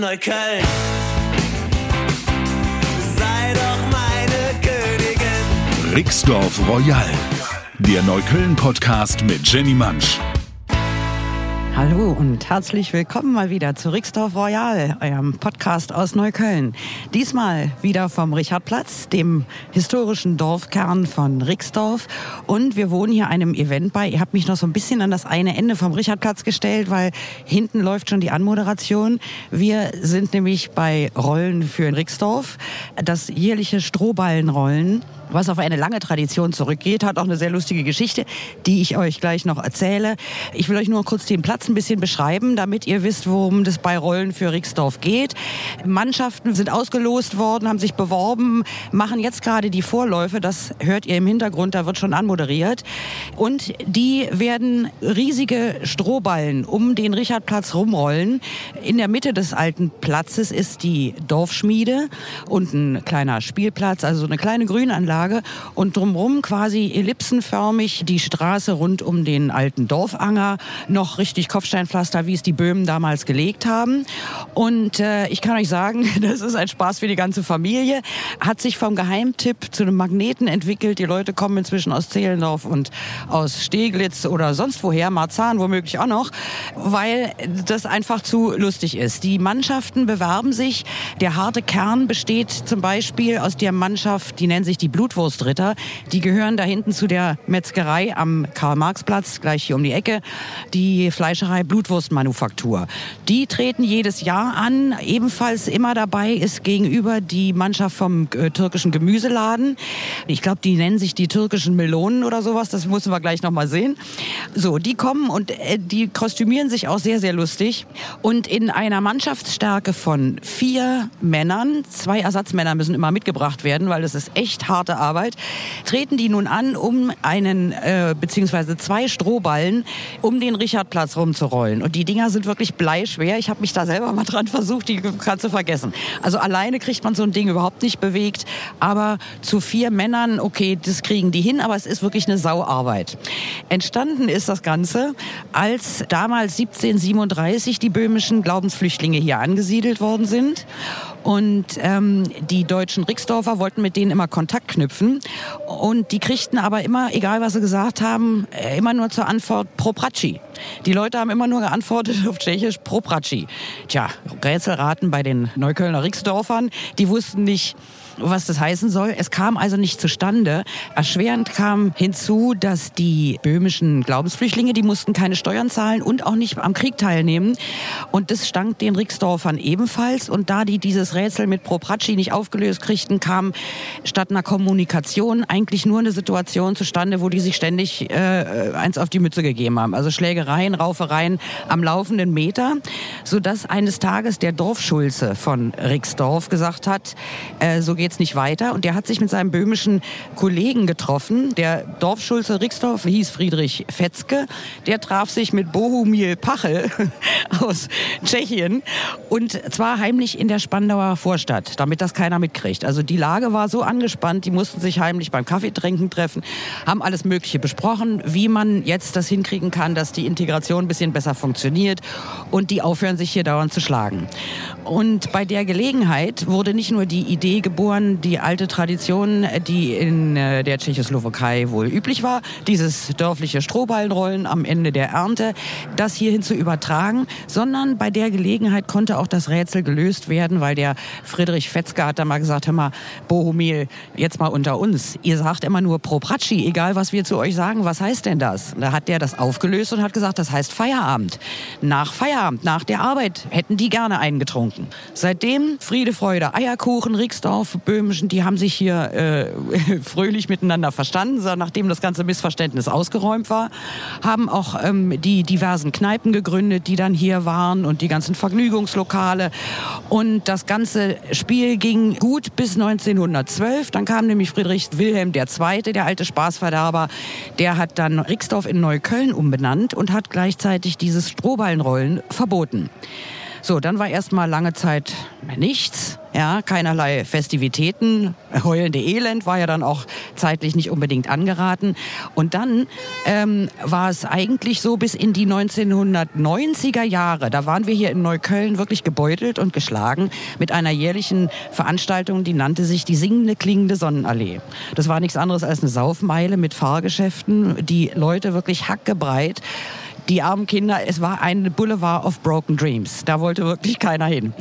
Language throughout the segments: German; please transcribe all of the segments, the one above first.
Neukölln. Sei doch meine Königin. Rixdorf Royal, der Neukölln-Podcast mit Jenny Mansch. Hallo und herzlich willkommen mal wieder zu Rixdorf Royal, eurem Podcast aus Neukölln. Diesmal wieder vom Richardplatz, dem historischen Dorfkern von Rixdorf. Und wir wohnen hier einem Event bei. Ihr habt mich noch so ein bisschen an das eine Ende vom Richardplatz gestellt, weil hinten läuft schon die Anmoderation. Wir sind nämlich bei Rollen für Rixdorf, das jährliche Strohballenrollen was auf eine lange Tradition zurückgeht, hat auch eine sehr lustige Geschichte, die ich euch gleich noch erzähle. Ich will euch nur kurz den Platz ein bisschen beschreiben, damit ihr wisst, worum das bei Rollen für Rixdorf geht. Mannschaften sind ausgelost worden, haben sich beworben, machen jetzt gerade die Vorläufe, das hört ihr im Hintergrund, da wird schon anmoderiert. Und die werden riesige Strohballen um den Richardplatz rumrollen. In der Mitte des alten Platzes ist die Dorfschmiede und ein kleiner Spielplatz, also so eine kleine Grünanlage und drumherum quasi ellipsenförmig die Straße rund um den alten Dorfanger, noch richtig Kopfsteinpflaster, wie es die Böhmen damals gelegt haben. Und äh, ich kann euch sagen, das ist ein Spaß für die ganze Familie. Hat sich vom Geheimtipp zu einem Magneten entwickelt. Die Leute kommen inzwischen aus Zehlendorf und aus Steglitz oder sonst woher, Marzahn womöglich auch noch, weil das einfach zu lustig ist. Die Mannschaften bewerben sich. Der harte Kern besteht zum Beispiel aus der Mannschaft, die nennt sich die Blutwurstritter. Die gehören da hinten zu der Metzgerei am Karl-Marx-Platz, gleich hier um die Ecke. Die Fleischerei Blutwurstmanufaktur. Die treten jedes Jahr an. Ebenfalls immer dabei ist gegenüber die Mannschaft vom äh, türkischen Gemüseladen. Ich glaube, die nennen sich die türkischen Melonen oder sowas. Das müssen wir gleich noch mal sehen. So, die kommen und äh, die kostümieren sich auch sehr, sehr lustig. Und in einer Mannschaftsstärke von vier Männern, zwei Ersatzmänner müssen immer mitgebracht werden, weil das ist echt harte Arbeit, treten die nun an, um einen, äh, beziehungsweise zwei Strohballen um den Richardplatz rumzurollen. Und die Dinger sind wirklich bleischwer. Ich habe mich da selber mal dran versucht, die kannst du vergessen. Also alleine kriegt man so ein Ding überhaupt nicht bewegt. Aber zu vier Männern, okay, das kriegen die hin, aber es ist wirklich eine Sauarbeit. Entstanden ist das Ganze, als damals 1737 die böhmischen Glaubensflüchtlinge hier angesiedelt worden sind. Und ähm, die deutschen Rixdorfer wollten mit denen immer Kontakt knüpfen. Und die kriegten aber immer, egal was sie gesagt haben, äh, immer nur zur Antwort Propraci. Die Leute haben immer nur geantwortet auf Tschechisch Propraci. Tja, Rätselraten bei den Neuköllner Rixdorfern. Die wussten nicht, was das heißen soll. Es kam also nicht zustande. Erschwerend kam hinzu, dass die böhmischen Glaubensflüchtlinge, die mussten keine Steuern zahlen und auch nicht am Krieg teilnehmen. Und das stank den Rixdorfern ebenfalls. Und da die dieses Rätsel mit Propraci nicht aufgelöst kriegten, kam statt einer Kommunikation eigentlich nur eine Situation zustande, wo die sich ständig äh, eins auf die Mütze gegeben haben. Also Schlägereien, Raufereien am laufenden Meter, sodass eines Tages der Dorfschulze von Rixdorf gesagt hat, äh, so geht's nicht weiter. Und der hat sich mit seinem böhmischen Kollegen getroffen. Der Dorfschulze Rixdorf hieß Friedrich Fetzke. Der traf sich mit Bohumil Pachel aus Tschechien und zwar heimlich in der Spandauer Vorstadt, damit das keiner mitkriegt. Also die Lage war so angespannt, die mussten sich heimlich beim Kaffeetrinken treffen, haben alles Mögliche besprochen, wie man jetzt das hinkriegen kann, dass die Integration ein bisschen besser funktioniert und die aufhören, sich hier dauernd zu schlagen. Und bei der Gelegenheit wurde nicht nur die Idee geboren, die alte Tradition, die in äh, der Tschechoslowakei wohl üblich war, dieses dörfliche Strohballenrollen am Ende der Ernte, das hierhin zu übertragen, sondern bei der Gelegenheit konnte auch das Rätsel gelöst werden, weil der Friedrich Fetzke hat da mal gesagt, hör mal, Bohumil, jetzt mal unter uns. Ihr sagt immer nur Propraci, egal was wir zu euch sagen, was heißt denn das? Da hat der das aufgelöst und hat gesagt, das heißt Feierabend. Nach Feierabend, nach der Arbeit hätten die gerne einen getrunken. Seitdem Friede, Freude, Eierkuchen, Rixdorf, Böhmischen, die haben sich hier äh, fröhlich miteinander verstanden, so, nachdem das ganze Missverständnis ausgeräumt war, haben auch ähm, die diversen Kneipen gegründet, die dann hier waren und die ganzen Vergnügungslokale. Und das ganze Spiel ging gut bis 1912. Dann kam nämlich Friedrich Wilhelm II., der alte Spaßverderber, der hat dann Rixdorf in Neukölln umbenannt und hat gleichzeitig dieses Strohballenrollen verboten. So, dann war erstmal lange Zeit nichts, ja, keinerlei Festivitäten. Heulende Elend war ja dann auch zeitlich nicht unbedingt angeraten. Und dann ähm, war es eigentlich so bis in die 1990er Jahre. Da waren wir hier in Neukölln wirklich gebeutelt und geschlagen mit einer jährlichen Veranstaltung, die nannte sich die singende, klingende Sonnenallee. Das war nichts anderes als eine Saufmeile mit Fahrgeschäften, die Leute wirklich hackebreit die armen Kinder, es war ein Boulevard of Broken Dreams. Da wollte wirklich keiner hin.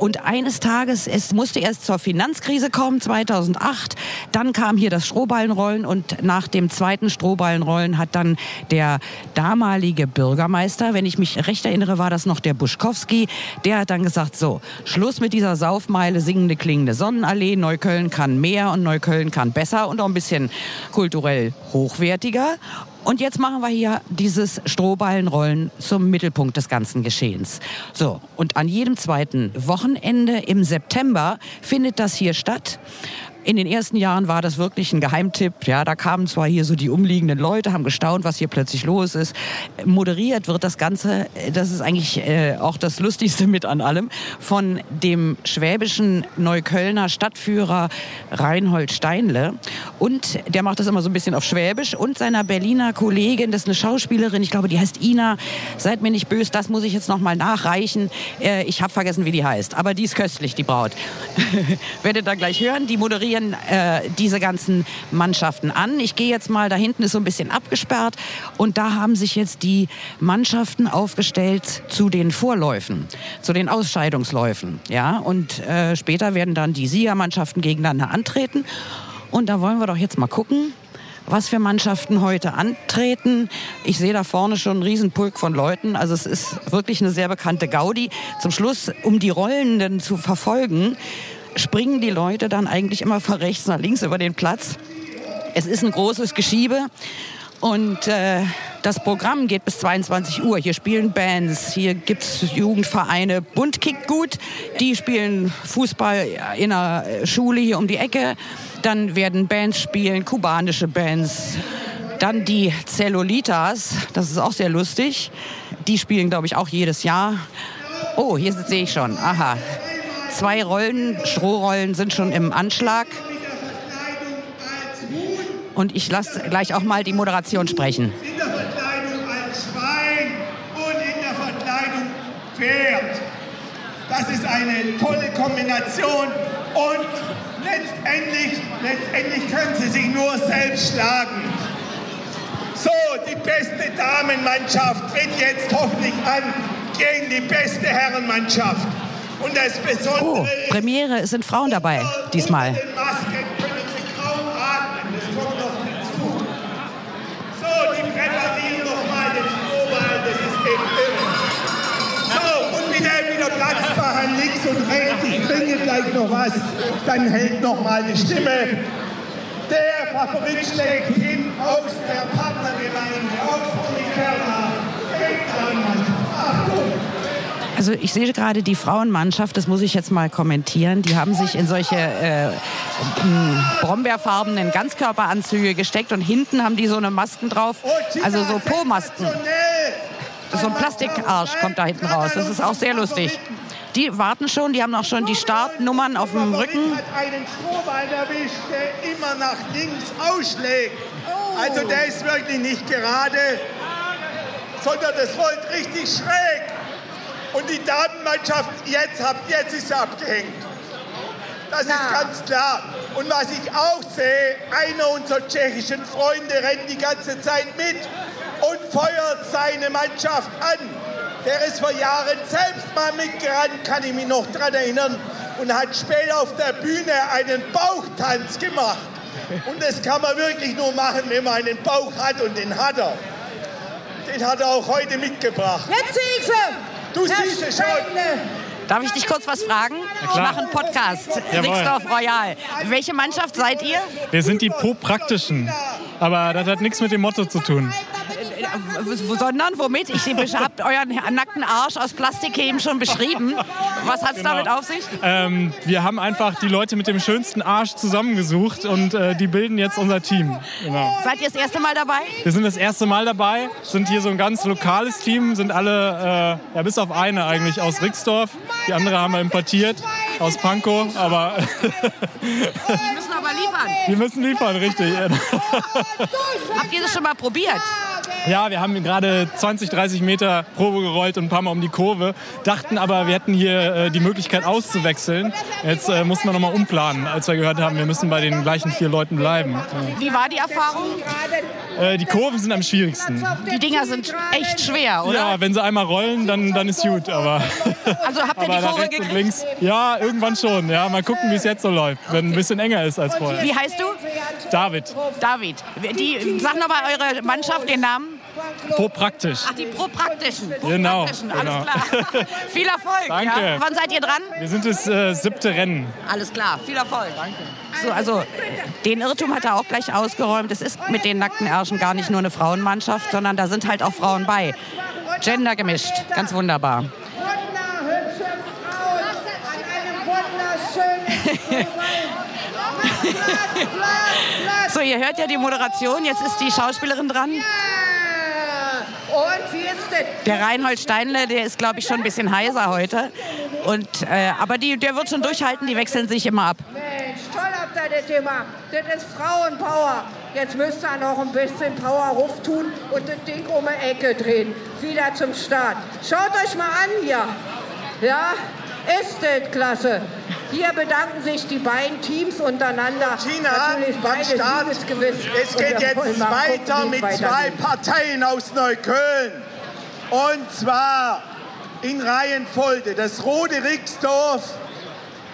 Und eines Tages, es musste erst zur Finanzkrise kommen, 2008. Dann kam hier das Strohballenrollen und nach dem zweiten Strohballenrollen hat dann der damalige Bürgermeister, wenn ich mich recht erinnere, war das noch der Buschkowski, der hat dann gesagt, so, Schluss mit dieser Saufmeile, singende, klingende Sonnenallee. Neukölln kann mehr und Neukölln kann besser und auch ein bisschen kulturell hochwertiger. Und jetzt machen wir hier dieses Strohballenrollen zum Mittelpunkt des ganzen Geschehens. So, und an jedem zweiten Wochenende im September findet das hier statt. In den ersten Jahren war das wirklich ein Geheimtipp. Ja, da kamen zwar hier so die umliegenden Leute, haben gestaunt, was hier plötzlich los ist. Moderiert wird das Ganze, das ist eigentlich äh, auch das Lustigste mit an allem, von dem schwäbischen Neuköllner Stadtführer Reinhold Steinle. Und der macht das immer so ein bisschen auf Schwäbisch. Und seiner Berliner Kollegin, das ist eine Schauspielerin, ich glaube, die heißt Ina. Seid mir nicht böse, das muss ich jetzt noch mal nachreichen. Äh, ich habe vergessen, wie die heißt. Aber die ist köstlich, die Braut. Werdet ihr gleich hören. Die moderiert moderieren äh, diese ganzen Mannschaften an. Ich gehe jetzt mal, da hinten ist so ein bisschen abgesperrt und da haben sich jetzt die Mannschaften aufgestellt zu den Vorläufen, zu den Ausscheidungsläufen. Ja? Und äh, später werden dann die Siegermannschaften gegeneinander antreten. Und da wollen wir doch jetzt mal gucken, was für Mannschaften heute antreten. Ich sehe da vorne schon einen Riesenpulk von Leuten. Also es ist wirklich eine sehr bekannte Gaudi. Zum Schluss, um die Rollenden zu verfolgen, springen die Leute dann eigentlich immer von rechts nach links über den Platz. Es ist ein großes Geschiebe und äh, das Programm geht bis 22 Uhr. Hier spielen Bands, hier gibt es Jugendvereine. Bund kickt gut, die spielen Fußball in der Schule hier um die Ecke. Dann werden Bands spielen, kubanische Bands. Dann die Cellulitas, das ist auch sehr lustig. Die spielen, glaube ich, auch jedes Jahr. Oh, hier sehe ich schon. Aha. Zwei Rollen, Strohrollen sind schon im Anschlag. Und ich lasse gleich auch mal die Moderation sprechen. In der Verkleidung als Schwein und in der Verkleidung Pferd. Das ist eine tolle Kombination und letztendlich, letztendlich können sie sich nur selbst schlagen. So, die beste Damenmannschaft tritt jetzt hoffentlich an gegen die beste Herrenmannschaft. Und das Besondere oh, Premiere, es sind Frauen dabei diesmal. Links und rechts. Ich bringe gleich noch was. Dann hält noch mal die Stimme. Der Favorit schlägt hin aus der Partnergemeinde, aus Unikerna. Achtung! Also ich sehe gerade die Frauenmannschaft, das muss ich jetzt mal kommentieren, die haben sich in solche äh, brombeerfarbenen Ganzkörperanzüge gesteckt und hinten haben die so eine Masken drauf, also so Po-Masken. So ein Plastikarsch kommt da hinten raus, das ist auch sehr lustig. Die warten schon, die haben auch schon die Startnummern auf dem Rücken. einen erwischt, der immer nach links ausschlägt. Also der ist wirklich nicht gerade, sondern das rollt richtig schräg. Und die Damenmannschaft, jetzt, habt, jetzt ist sie abgehängt. Das ist ganz klar. Und was ich auch sehe, einer unserer tschechischen Freunde rennt die ganze Zeit mit und feuert seine Mannschaft an. Der ist vor Jahren selbst mal mitgerannt, kann ich mich noch daran erinnern, und hat später auf der Bühne einen Bauchtanz gemacht. Und das kann man wirklich nur machen, wenn man einen Bauch hat und den hat er. Den hat er auch heute mitgebracht. Jetzt sehe ich. Du siehst es schon. Darf ich dich kurz was fragen? Ich mache einen Podcast. Rixdorf Royal. Welche Mannschaft seid ihr? Wir sind die Pro-Praktischen. Aber das hat nichts mit dem Motto zu tun. Sondern womit? Ich habt euren nackten Arsch aus Plastik eben schon beschrieben. Was hat's Genau. damit auf sich? Ähm, wir haben einfach die Leute mit dem schönsten Arsch zusammengesucht und äh, die bilden jetzt unser Team. Genau. Seid ihr das erste Mal dabei? Wir sind das erste Mal dabei, sind hier so ein ganz lokales Team, sind alle, äh, ja bis auf eine eigentlich aus Rixdorf. Die andere haben wir importiert aus Pankow, aber Die müssen aber liefern. die müssen liefern, richtig. Habt ihr das schon mal probiert? Ja, wir haben gerade 20, 30 Meter Probe gerollt und ein paar Mal um die Kurve. Dachten aber, wir hätten hier äh, die Möglichkeit auszuwechseln. Jetzt äh, mussten wir nochmal umplanen, als wir gehört haben, wir müssen bei den gleichen vier Leuten bleiben. Wie war die Erfahrung? Äh, die Kurven sind am schwierigsten. Die Dinger sind echt schwer, oder? Ja, wenn sie einmal rollen, dann, dann ist gut. Aber, Also habt ihr die Kurve rechts und gekriegt? links, ja, irgendwann schon. Ja, mal gucken, wie es jetzt so läuft. Wenn ein bisschen enger ist als vorher. Wie heißt du? David, David. Die, sag noch mal eure Mannschaft, den Namen. Pro praktisch. Ach, die Pro-Praktischen. Genau, Pro-Praktischen, alles genau. klar. Viel Erfolg. Danke. Ja. Wann seid ihr dran? Wir sind das äh, siebte Rennen. Alles klar, viel Erfolg. Danke. So, also den Irrtum hat er auch gleich ausgeräumt. Es ist mit den nackten Ärschen gar nicht nur eine Frauenmannschaft, sondern da sind halt auch Frauen bei. Gender gemischt, ganz wunderbar. So, ihr hört ja die Moderation, jetzt ist die Schauspielerin dran. Und wie ist das? Der Reinhold Steinle, der ist, glaube ich, schon ein bisschen heiser heute. Und, äh, aber die, der wird schon durchhalten, die wechseln sich immer ab. Mensch, toll habt ihr das gemacht. Das ist Frauenpower. Jetzt müsst ihr noch ein bisschen Power ruf tun und das Ding um die Ecke drehen. Wieder zum Start. Schaut euch mal an hier. Ja, ist das klasse. Hier bedanken sich die beiden Teams untereinander. China Natürlich beide Start. Es geht jetzt weiter mit es zwei. Parteien aus Neukölln. Und zwar in Reihenfolge. Das Rote Rixdorf,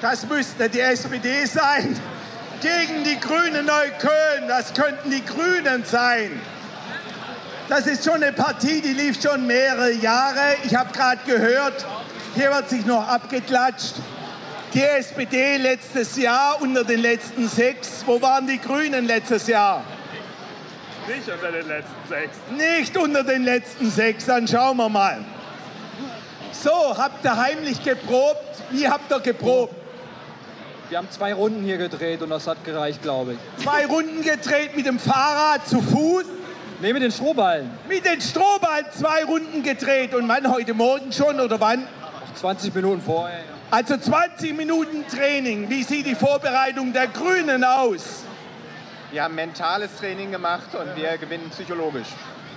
das müsste die SPD sein. Gegen die Grünen Neukölln, das könnten die Grünen sein. Das ist schon eine Partie, die lief schon mehrere Jahre. Ich habe gerade gehört, hier wird sich noch abgeklatscht. Die SPD letztes Jahr unter den letzten sechs. Wo waren die Grünen letztes Jahr? Nicht unter den letzten sechs. Nicht unter den letzten sechs, dann schauen wir mal. So, habt ihr heimlich geprobt? Wie habt ihr geprobt? Wir haben zwei Runden hier gedreht und das hat gereicht, glaube ich. Zwei Runden gedreht mit dem Fahrrad zu Fuß, Ne, mit den Strohballen. mit den Strohballen zwei Runden gedreht. Und wann? Heute Morgen schon oder wann? 20 Minuten vorher. Also 20 Minuten Training. Wie sieht die Vorbereitung der Grünen aus? Wir haben mentales Training gemacht und wir gewinnen psychologisch.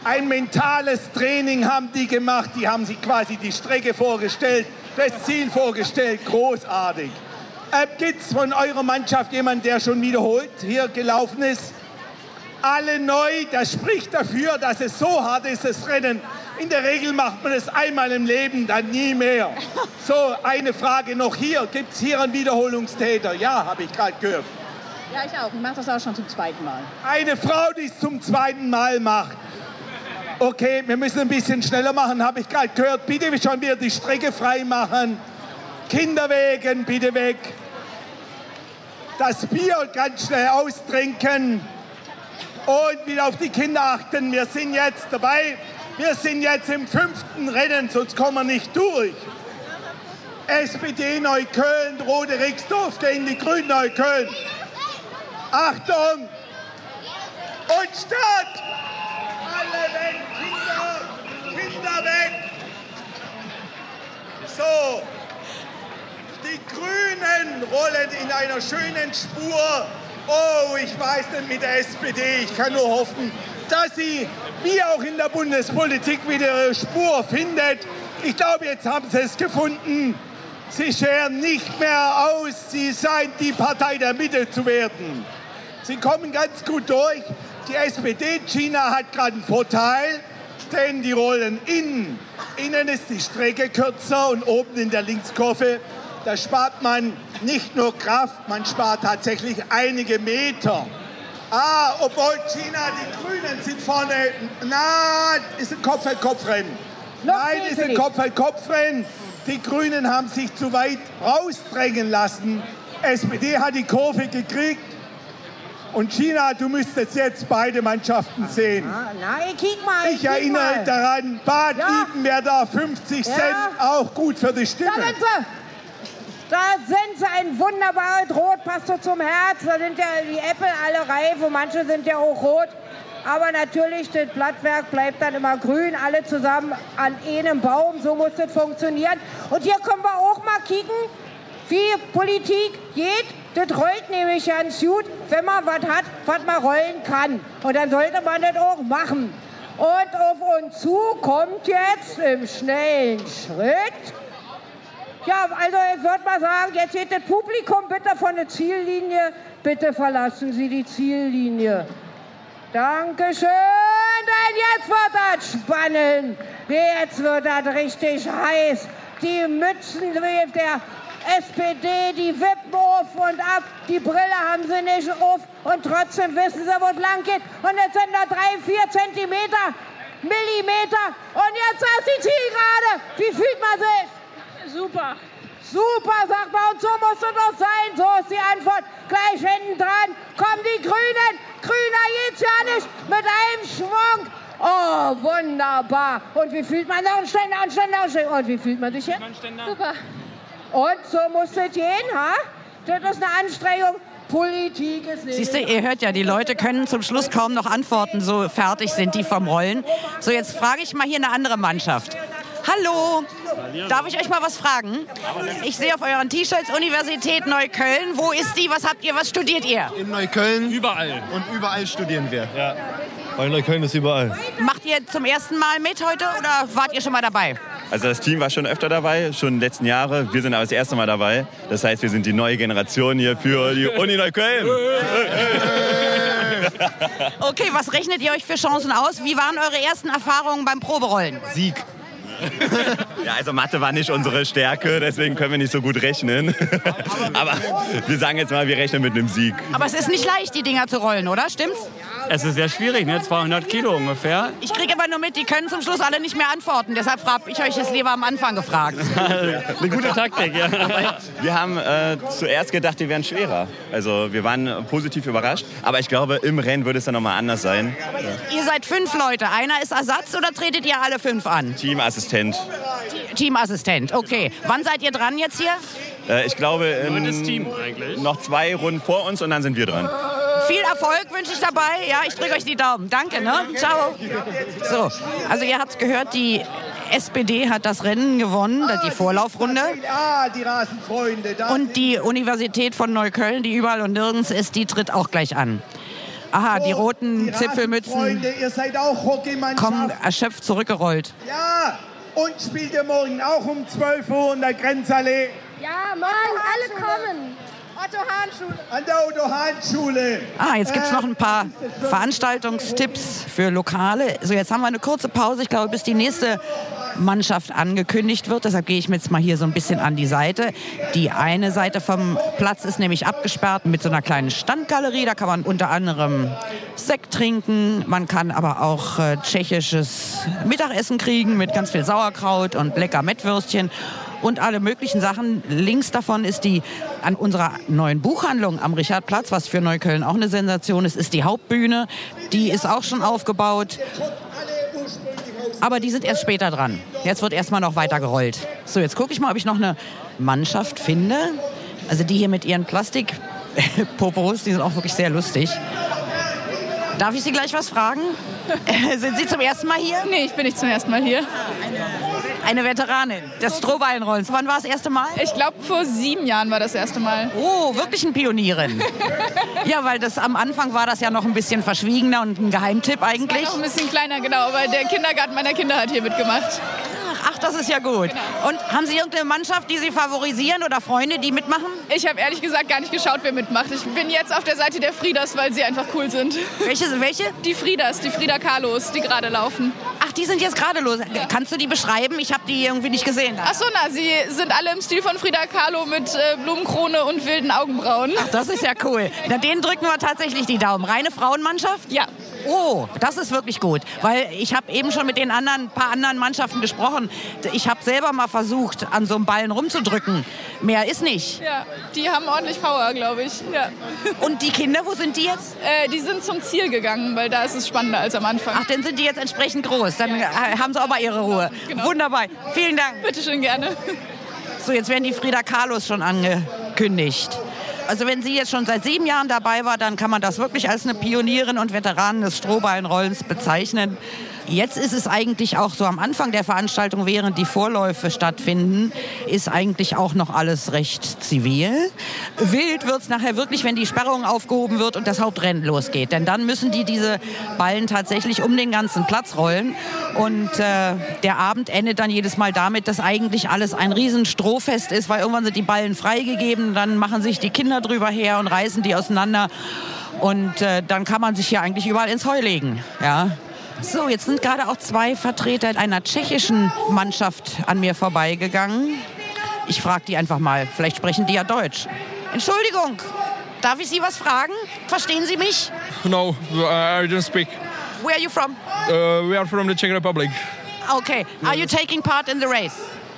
Ein mentales Training haben die gemacht. Die haben sich quasi die Strecke vorgestellt, das Ziel vorgestellt. Großartig. Äh, Gibt es von eurer Mannschaft jemanden, der schon wiederholt hier gelaufen ist? Alle neu, das spricht dafür, dass es so hart ist, das Rennen. In der Regel macht man es einmal im Leben, dann nie mehr. So, eine Frage noch hier. Gibt es hier einen Wiederholungstäter? Ja, habe ich gerade gehört. Ja, ich auch. Ich mache das auch schon zum zweiten Mal. Eine Frau, die es zum zweiten Mal macht. Okay, wir müssen ein bisschen schneller machen, habe ich gerade gehört. Bitte schon wieder die Strecke frei machen. Kinderwegen, bitte weg. Das Bier ganz schnell austrinken. Und wieder auf die Kinder achten. Wir sind jetzt dabei. Wir sind jetzt im fünften Rennen, sonst kommen wir nicht durch. SPD Neukölln, Rote Rixdorf gegen die Grünen Neukölln. Achtung! Und Start! Alle weg, Kinder! Kinder weg! So, die Grünen rollen in einer schönen Spur. Oh, ich weiß nicht mit der SPD. Ich kann nur hoffen, dass sie, wie auch in der Bundespolitik, wieder ihre Spur findet. Ich glaube, jetzt haben sie es gefunden. Sie scheren nicht mehr aus. Sie scheint die Partei der Mitte zu werden. Sie kommen ganz gut durch. Die SPD China hat gerade einen Vorteil, denn die rollen innen. Innen ist die Strecke kürzer und oben in der Linkskurve, da spart man nicht nur Kraft, man spart tatsächlich einige Meter. Ah, obwohl China, die Grünen sind vorne. Na, ist ein Kopf-an-Kopf-Rennen. Nein, ist ein Kopf-an-Kopf-Rennen. Die Grünen haben sich zu weit rausdrängen lassen. SPD hat die Kurve gekriegt. Und China, du müsstest jetzt beide Mannschaften sehen. Nein, kick mal. Ich kick erinnere mal. daran, Bad Ja. Ibenwerder 50 Ja. Cent, auch gut für die Da Stimme. sie. Da sind sie, ein wunderbares Rot, passt so zum Herz. Da sind ja die Äpfel alle reif und manche sind ja auch rot. Aber natürlich, das Blattwerk bleibt dann immer grün, alle zusammen an einem Baum. So muss das funktionieren. Und hier können wir auch mal kicken, wie Politik geht. Das rollt nämlich ganz gut, wenn man was hat, was man rollen kann. Und dann sollte man das auch machen. Und auf uns zu kommt jetzt im schnellen Schritt ja, also ich würde mal sagen, jetzt geht das Publikum bitte von der Ziellinie. Bitte verlassen Sie die Ziellinie. Dankeschön. Denn jetzt wird das spannend. Jetzt wird das richtig heiß. Die Mützen der SPD, die wippen auf und ab. Die Brille haben sie nicht auf. Und trotzdem wissen sie, wo es lang geht. Und jetzt sind da drei, vier Zentimeter, Millimeter. Und jetzt ist die Zielgerade. Wie fühlt man sich? Super. Super, sagt man. Und so muss es doch sein. So ist die Antwort. Gleich hinten dran kommen die Grünen. Grüner geht's ja nicht. Mit einem Schwung. Oh, wunderbar. Und wie fühlt man? Noch Ständer, Ständer, Ständer. Und wie fühlt man sich hier? Super. Und so muss es gehen, ha? Das ist eine Anstrengung. Politik ist nicht. Siehst du, ihr hört ja, die Leute können zum Schluss kaum noch antworten, so fertig sind die vom Rollen. So, jetzt frage ich mal hier eine andere Mannschaft. Hallo, darf ich euch mal was fragen? Ich sehe auf euren T-Shirts Universität Neukölln. Wo ist die? Was habt ihr? Was studiert ihr? In Neukölln. Überall. Und überall studieren wir. Ja. Weil Neukölln ist überall. Macht ihr zum ersten Mal mit heute oder wart ihr schon mal dabei? Also das Team war schon öfter dabei, schon in den letzten Jahren. Wir sind aber das erste Mal dabei. Das heißt, wir sind die neue Generation hier für die Uni Neukölln. Okay, was rechnet ihr euch für Chancen aus? Wie waren eure ersten Erfahrungen beim Proberollen? Sieg. Ja, also Mathe war nicht unsere Stärke, deswegen können wir nicht so gut rechnen. Aber wir sagen jetzt mal, wir rechnen mit einem Sieg. Aber es ist nicht leicht, die Dinger zu rollen, oder? Stimmt's? Es ist sehr schwierig, ne? 200 Kilo ungefähr. Ich kriege aber nur mit, die können zum Schluss alle nicht mehr antworten. Deshalb habe ich euch das lieber am Anfang gefragt. Eine gute Taktik, ja. Wir haben äh, zuerst gedacht, die wären schwerer. Also wir waren positiv überrascht. Aber ich glaube, im Rennen würde es dann nochmal anders sein. Ihr seid fünf Leute. Einer ist Ersatz oder tretet ihr alle fünf an? Teamassistent. Teamassistent, okay. Wann seid ihr dran jetzt hier? Äh, ich glaube, in das Team eigentlich. noch zwei Runden vor uns und dann sind wir dran. Viel Erfolg wünsche ich dabei. Ja, ich drücke euch die Daumen. Danke, ne? Ciao. So, also ihr habt gehört, die SPD hat das Rennen gewonnen, die Vorlaufrunde. Ah, die Rasenfreunde. Und die Universität von Neukölln, die überall und nirgends ist, die tritt auch gleich an. Aha, die roten die Zipfelmützen Rasenfreunde, ihr seid auch Hockeymannschaft. kommen erschöpft zurückgerollt. Ja, und spielt ihr morgen auch um 12 Uhr in der Grenzallee Ja, Mann, alle kommen. Otto Hahn Schule. an der Otto-Hahn-Schule. Ah, jetzt gibt es noch ein paar Veranstaltungstipps für Lokale. So, jetzt haben wir eine kurze Pause, ich glaube, bis die nächste Mannschaft angekündigt wird. Deshalb gehe ich mir jetzt mal hier so ein bisschen an die Seite. Die eine Seite vom Platz ist nämlich abgesperrt mit so einer kleinen Standgalerie. Da kann man unter anderem Sekt trinken. Man kann aber auch äh, tschechisches Mittagessen kriegen mit ganz viel Sauerkraut und lecker Mettwürstchen und alle möglichen Sachen. Links davon ist die an unserer neuen Buchhandlung am Richardplatz, was für Neukölln auch eine Sensation ist, ist die Hauptbühne. Die ist auch schon aufgebaut. Aber die sind erst später dran. Jetzt wird erstmal noch weiter gerollt. So, jetzt gucke ich mal, ob ich noch eine Mannschaft finde. Also die hier mit ihren Plastikpopos, die sind auch wirklich sehr lustig. Darf ich Sie gleich was fragen? sind Sie zum ersten Mal hier? Nee, ich bin nicht zum ersten Mal hier. Eine Veteranin des Strohballenrollens. Wann war das erste Mal? Ich glaube, vor sieben Jahren war das erste Mal. Oh, wirklich eine Pionierin. ja, weil das am Anfang war das ja noch ein bisschen verschwiegener und ein Geheimtipp eigentlich. Noch ein bisschen kleiner, genau, aber der Kindergarten meiner Kinder hat hier mitgemacht. Das ist ja gut. Und haben Sie irgendeine Mannschaft, die Sie favorisieren oder Freunde, die mitmachen? Ich habe ehrlich gesagt gar nicht geschaut, wer mitmacht. Ich bin jetzt auf der Seite der Friedas, weil sie einfach cool sind. Welche? welche? Die Friedas, die Frida Carlos, die gerade laufen. Ach, die sind jetzt gerade los. Kannst du die beschreiben? Ich habe die irgendwie nicht gesehen. Ach so, na, sie sind alle im Stil von Frida Kahlo mit äh, Blumenkrone und wilden Augenbrauen. Ach, das ist ja cool. Na, denen drücken wir tatsächlich die Daumen. Reine Frauenmannschaft? Ja. Oh, das ist wirklich gut, weil ich habe eben schon mit den anderen paar anderen Mannschaften gesprochen. Ich habe selber mal versucht, an so einem Ballen rumzudrücken. Mehr ist nicht. Ja, die haben ordentlich Power, glaube ich. Ja. Und die Kinder, wo sind die jetzt? Äh, die sind zum Ziel gegangen, weil da ist es spannender als am Anfang. Ach, dann sind die jetzt entsprechend groß. Dann ja. haben sie auch mal ihre Ruhe. Genau. Wunderbar. Vielen Dank. Bitte schön gerne. So, jetzt werden die Frida Carlos schon angekündigt. Also wenn sie jetzt schon seit sieben Jahren dabei war, dann kann man das wirklich als eine Pionierin und Veteranin des Strohballenrollens bezeichnen. Jetzt ist es eigentlich auch so am Anfang der Veranstaltung, während die Vorläufe stattfinden, ist eigentlich auch noch alles recht zivil. Wild wird es nachher wirklich, wenn die Sperrung aufgehoben wird und das Hauptrennen losgeht. Denn dann müssen die diese Ballen tatsächlich um den ganzen Platz rollen. Und äh, der Abend endet dann jedes Mal damit, dass eigentlich alles ein Riesenstrohfest ist, weil irgendwann sind die Ballen freigegeben, dann machen sich die Kinder drüber her und reißen die auseinander. Und äh, dann kann man sich hier eigentlich überall ins Heu legen. Ja. So, jetzt sind gerade auch zwei Vertreter einer tschechischen Mannschaft an mir vorbeigegangen. Ich frage die einfach mal, vielleicht sprechen die ja Deutsch. Entschuldigung, darf ich Sie was fragen? Verstehen Sie mich? No, I don't speak. Where are you from? Uh, we are from the Czech Republic. Okay, are you taking part in the race?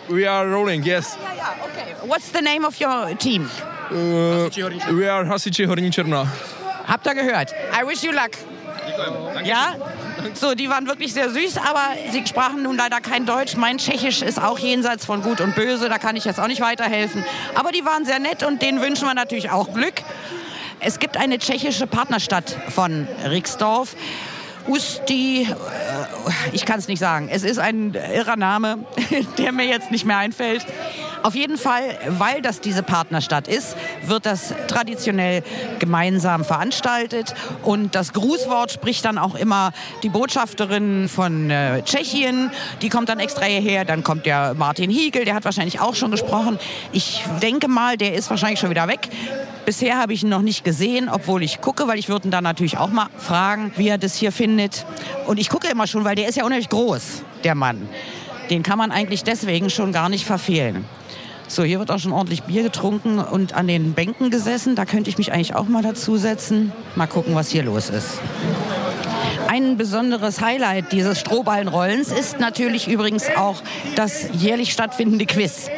We are rolling, yes. Yeah, yeah, okay. What's the name of your team? Uh, we are Hasiči Horní Černá. Habt ihr gehört? I wish you luck. Ja, so, die waren wirklich sehr süß, aber sie sprachen nun leider kein Deutsch. Mein Tschechisch ist auch jenseits von Gut und Böse, da kann ich jetzt auch nicht weiterhelfen. Aber die waren sehr nett und denen wünschen wir natürlich auch Glück. Es gibt eine tschechische Partnerstadt von Rixdorf. Usti, äh, ich kann es nicht sagen. Es ist ein irrer Name, der mir jetzt nicht mehr einfällt. Auf jeden Fall, weil das diese Partnerstadt ist, wird das traditionell gemeinsam veranstaltet. Und das Grußwort spricht dann auch immer die Botschafterin von äh, Tschechien. Die kommt dann extra hierher. Dann kommt der Martin Hiegel, der hat wahrscheinlich auch schon gesprochen. Ich denke mal, der ist wahrscheinlich schon wieder weg. Bisher habe ich ihn noch nicht gesehen, obwohl ich gucke, weil ich würde ihn dann natürlich auch mal fragen, wie er das hier findet. Und ich gucke immer schon, weil der ist ja unheimlich groß, der Mann. Den kann man eigentlich deswegen schon gar nicht verfehlen. So, hier wird auch schon ordentlich Bier getrunken und an den Bänken gesessen. Da könnte ich mich eigentlich auch mal dazusetzen. Mal gucken, was hier los ist. Ein besonderes Highlight dieses Strohballenrollens ist natürlich übrigens auch das jährlich stattfindende Quiz.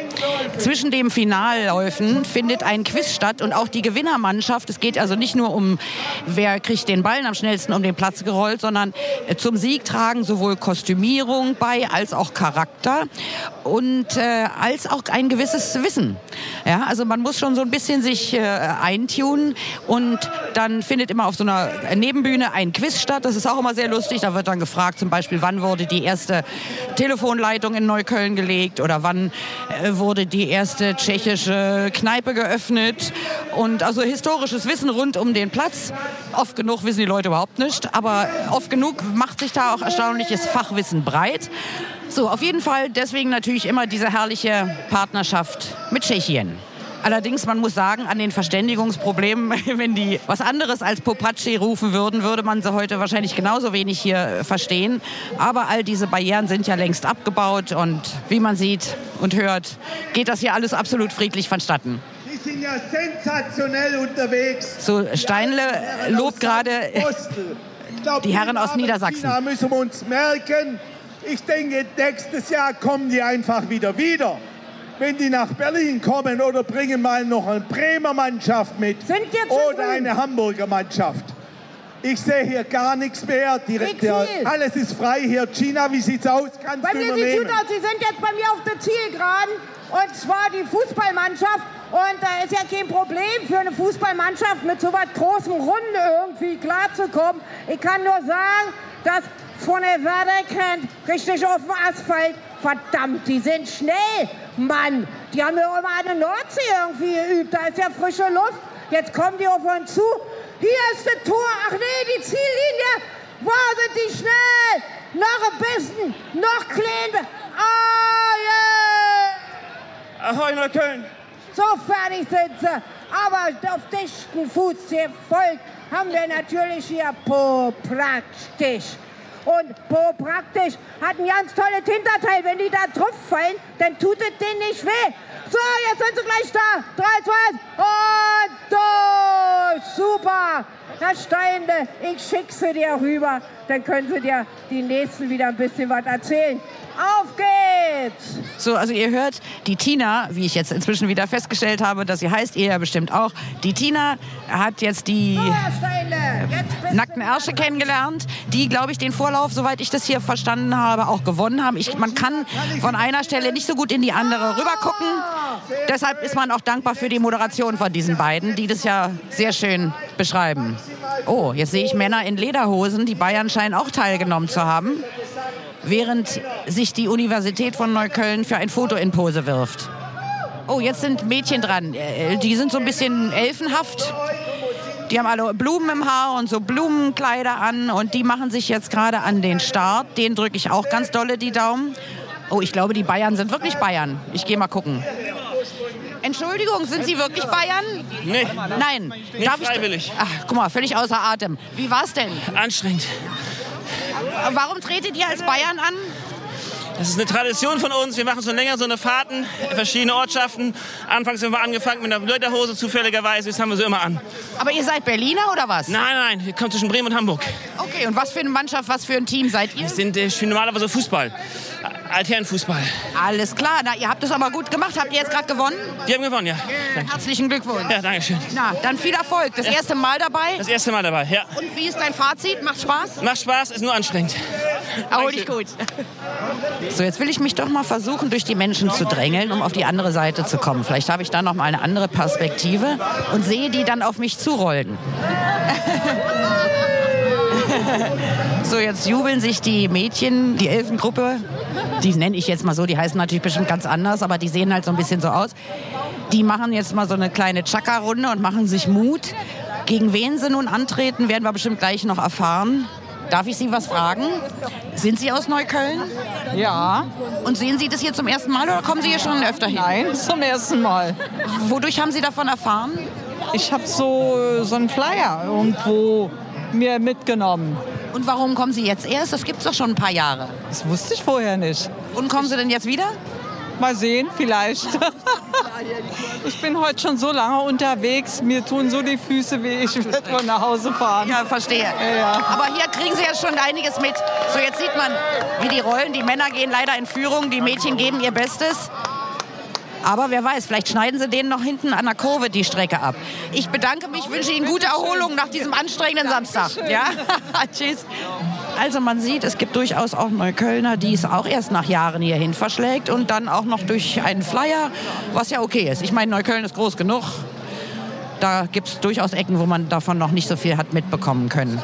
Zwischen den Finalläufen findet ein Quiz statt und auch die Gewinnermannschaft. Es geht also nicht nur um, wer kriegt den Ballen am schnellsten um den Platz gerollt, sondern zum Sieg tragen sowohl Kostümierung bei als auch Charakter und äh, als auch ein gewisses Wissen. Ja, also man muss schon so ein bisschen sich äh, eintunen und dann findet immer auf so einer Nebenbühne ein Quiz statt. Das ist auch immer sehr lustig. Da wird dann gefragt, zum Beispiel, wann wurde die erste Telefonleitung in Neukölln gelegt oder wann äh, wurde die erste tschechische Kneipe geöffnet. Und also historisches Wissen rund um den Platz. Oft genug wissen die Leute überhaupt nicht, aber oft genug macht sich da auch erstaunliches Fachwissen breit. So, auf jeden Fall deswegen natürlich immer diese herrliche Partnerschaft mit Tschechien. Allerdings, man muss sagen, an den Verständigungsproblemen, wenn die was anderes als Popatschi rufen würden, würde man sie heute wahrscheinlich genauso wenig hier verstehen. Aber all diese Barrieren sind ja längst abgebaut und wie man sieht und hört, geht das hier alles absolut friedlich vonstatten. Die sind ja sensationell unterwegs. So, Steinle lobt gerade die Herren aus Niedersachsen. Da müssen wir uns merken. Ich denke, nächstes Jahr kommen die einfach wieder wieder wenn die nach Berlin kommen oder bringen mal noch eine Bremer Mannschaft mit oder eine Hamburger Mannschaft. Ich sehe hier gar nichts mehr. Die, der, alles ist frei hier. Gina, wie sieht's aus? Kannst bei du mir übernehmen? sieht aus, Sie sind jetzt bei mir auf der Zielgeraden. Und zwar die Fußballmannschaft. Und da ist ja kein Problem für eine Fußballmannschaft mit so was großem Runde irgendwie klarzukommen. Ich kann nur sagen, dass von der Werder richtig auf dem Asphalt. Verdammt, die sind schnell. Mann, die haben ja immer an der Nordsee irgendwie geübt. Da ist ja frische Luft. Jetzt kommen die auf uns zu. Hier ist das Tor. Ach nee, die Ziellinie. Wow, sind die schnell. Noch ein bisschen. Noch klein. Ah, yeah. Ahoi, Neukölln. So fertig sind sie. Aber auf dichten Fuß folgt haben wir natürlich hier Po praktisch. Und Bo praktisch hat ein ganz tolles Hinterteil. Wenn die da drauf fallen, dann tut es denen nicht weh. So, jetzt sind sie gleich da. 3, 2, 1 und durch. Super. Herr Steinde, ich schicke sie dir rüber. Dann können sie dir die Nächsten wieder ein bisschen was erzählen. Auf geht's! So, also ihr hört, die Tina, wie ich jetzt inzwischen wieder festgestellt habe, dass sie heißt, ihr ja bestimmt auch, die Tina hat jetzt die nackten Ärsche kennengelernt, die, glaube ich, den Vorlauf, soweit ich das hier verstanden habe, auch gewonnen haben. Ich, man kann von einer Stelle nicht so gut in die andere rübergucken. Deshalb ist man auch dankbar für die Moderation von diesen beiden, die das ja sehr schön beschreiben. Oh, jetzt sehe ich Männer in Lederhosen. Die Bayern scheinen auch teilgenommen zu haben während sich die Universität von Neukölln für ein Foto in Pose wirft. Oh, jetzt sind Mädchen dran. Äh, Die sind so ein bisschen elfenhaft. Die haben alle Blumen im Haar und so Blumenkleider an und die machen sich jetzt gerade an den Start. Den drücke ich auch ganz dolle die Daumen. Oh, ich glaube, die Bayern sind wirklich Bayern. Ich gehe mal gucken. Entschuldigung, sind Sie wirklich Bayern? Nee. Nein. Nicht freiwillig. Ach, guck mal, völlig außer Atem. Wie war's denn? Anstrengend. Warum tretet ihr als Bayern an? Das ist eine Tradition von uns. Wir machen schon länger so eine Fahrten in verschiedene Ortschaften. Anfangs haben wir angefangen mit einer Lederhose zufälligerweise. Das haben wir so immer an. Aber ihr seid Berliner oder was? Nein, nein, wir kommen zwischen Bremen und Hamburg. Okay, und was für eine Mannschaft, was für ein Team seid ihr? Wir sind äh, normalerweise Fußball. Altherrenfußball. Alles klar, na, ihr habt es aber gut gemacht. Habt ihr jetzt gerade gewonnen? Wir haben gewonnen, ja. Danke. Herzlichen Glückwunsch. Ja, danke schön. Na, dann viel Erfolg. Das erste Mal dabei. Das erste Mal dabei, ja. Und wie ist dein Fazit? Macht Spaß? Macht Spaß, ist nur anstrengend. Erhol dich gut. So, jetzt will ich mich doch mal versuchen, durch die Menschen zu drängeln, um auf die andere Seite zu kommen. Vielleicht habe ich da noch mal eine andere Perspektive und sehe die dann auf mich zurollen. So, jetzt jubeln sich die Mädchen, die Elfengruppe, die nenne ich jetzt mal so, die heißen natürlich bestimmt ganz anders, aber die sehen halt so ein bisschen so aus. Die machen jetzt mal so eine kleine Chaka-Runde und machen sich Mut. Gegen wen sie nun antreten, werden wir bestimmt gleich noch erfahren. Darf ich Sie was fragen? Sind Sie aus Neukölln? Ja. Und sehen Sie das hier zum ersten Mal oder kommen Sie hier schon öfter hin? Nein, zum ersten Mal. Wodurch haben Sie davon erfahren? Ich habe so, so einen Flyer irgendwo mir mitgenommen. Und warum kommen Sie jetzt erst? Das gibt es doch schon ein paar Jahre. Das wusste ich vorher nicht. Und kommen Sie denn jetzt wieder? Mal sehen, vielleicht. ich bin heute schon so lange unterwegs, mir tun so die Füße weh, ich werde wohl nach Hause fahren. Ja, verstehe. Ja. Aber hier kriegen Sie ja schon einiges mit. So, jetzt sieht man, wie die rollen. Die Männer gehen leider in Führung, die Mädchen geben ihr Bestes. Aber wer weiß, vielleicht schneiden sie denen noch hinten an der Kurve die Strecke ab. Ich bedanke mich, wünsche Ihnen gute Erholung nach diesem anstrengenden Samstag. Ja? Tschüss. Also man sieht, es gibt durchaus auch Neuköllner, die es auch erst nach Jahren hierhin verschlägt und dann auch noch durch einen Flyer, was ja okay ist. Ich meine, Neukölln ist groß genug. Da gibt es durchaus Ecken, wo man davon noch nicht so viel hat mitbekommen können.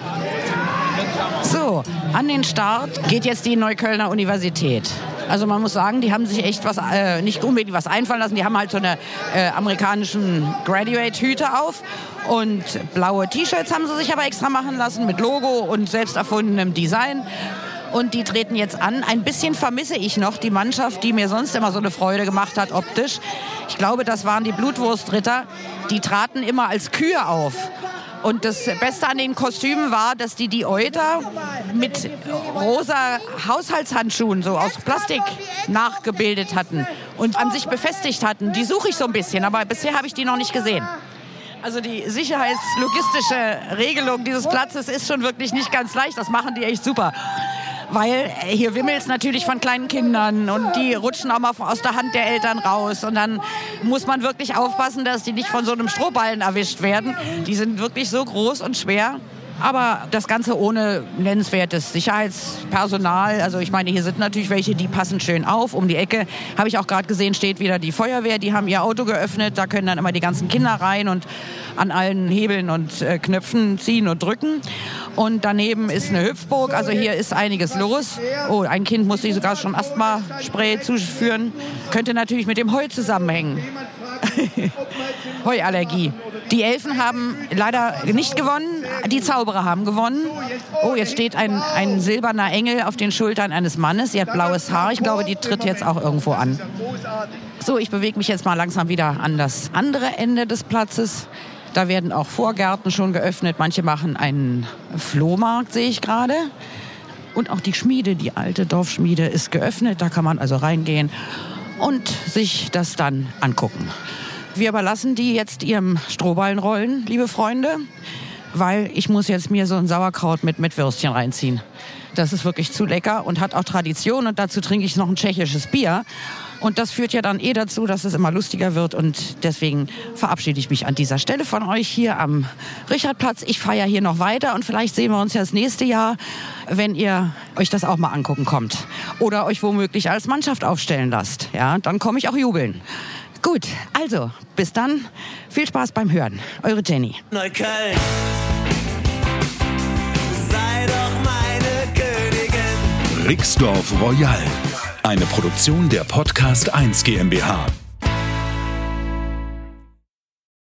So, an den Start geht jetzt die Neuköllner Universität. Also man muss sagen, die haben sich echt was, äh, nicht unbedingt was einfallen lassen. Die haben halt so eine äh, amerikanischen Graduate-Hüte auf und blaue T-Shirts haben sie sich aber extra machen lassen mit Logo und selbst erfundenem Design. Und die treten jetzt an. Ein bisschen vermisse ich noch die Mannschaft, die mir sonst immer so eine Freude gemacht hat optisch. Ich glaube, das waren die Blutwurstritter. Die traten immer als Kühe auf. Und das Beste an den Kostümen war, dass die die Euter mit rosa Haushaltshandschuhen so aus Plastik nachgebildet hatten und an sich befestigt hatten. Die suche ich so ein bisschen, aber bisher habe ich die noch nicht gesehen. Also die sicherheitslogistische Regelung dieses Platzes ist schon wirklich nicht ganz leicht. Das machen die echt super. Weil äh, hier wimmelt es natürlich von kleinen Kindern und die rutschen auch mal aus der Hand der Eltern raus. Und dann muss man wirklich aufpassen, dass die nicht von so einem Strohballen erwischt werden. Die sind wirklich so groß und schwer. Aber das Ganze ohne nennenswertes Sicherheitspersonal. Also ich meine, hier sind natürlich welche, die passen schön auf. Um die Ecke habe ich auch gerade gesehen, steht wieder die Feuerwehr. Die haben ihr Auto geöffnet. Da können dann immer die ganzen Kinder rein und an allen Hebeln und äh, Knöpfen ziehen und drücken. Und daneben ist eine Hüpfburg. Also hier ist einiges los. Oh, ein Kind musste ich sogar schon Asthma-Spray zuführen. Könnte natürlich mit dem Heu zusammenhängen. Heuallergie. Die Elfen haben leider nicht gewonnen, die Zauberer haben gewonnen. Oh, jetzt steht ein, ein silberner Engel auf den Schultern eines Mannes. Sie hat blaues Haar. Ich glaube, die tritt jetzt auch irgendwo an. So, ich bewege mich jetzt mal langsam wieder an das andere Ende des Platzes. Da werden auch Vorgärten schon geöffnet. Manche machen einen Flohmarkt, sehe ich gerade. Und auch die Schmiede, die alte Dorfschmiede, ist geöffnet. Da kann man also reingehen und sich das dann angucken. Wir überlassen die jetzt ihrem Strohballenrollen, liebe Freunde, weil ich muss jetzt mir so ein Sauerkraut mit, Würstchen reinziehen. Das ist wirklich zu lecker und hat auch Tradition und dazu trinke ich noch ein tschechisches Bier. Und das führt ja dann eh dazu, dass es immer lustiger wird. Und deswegen verabschiede ich mich an dieser Stelle von euch hier am Richardplatz. Ich feiere hier noch weiter und vielleicht sehen wir uns ja das nächste Jahr, wenn ihr euch das auch mal angucken kommt. Oder euch womöglich als Mannschaft aufstellen lasst. Ja, dann komme ich auch jubeln. Gut, also bis dann. Viel Spaß beim Hören. Eure Jenny. Neukölln. Sei doch meine Königin. Rixdorf Royal. Eine Produktion der Podcast 1 GmbH.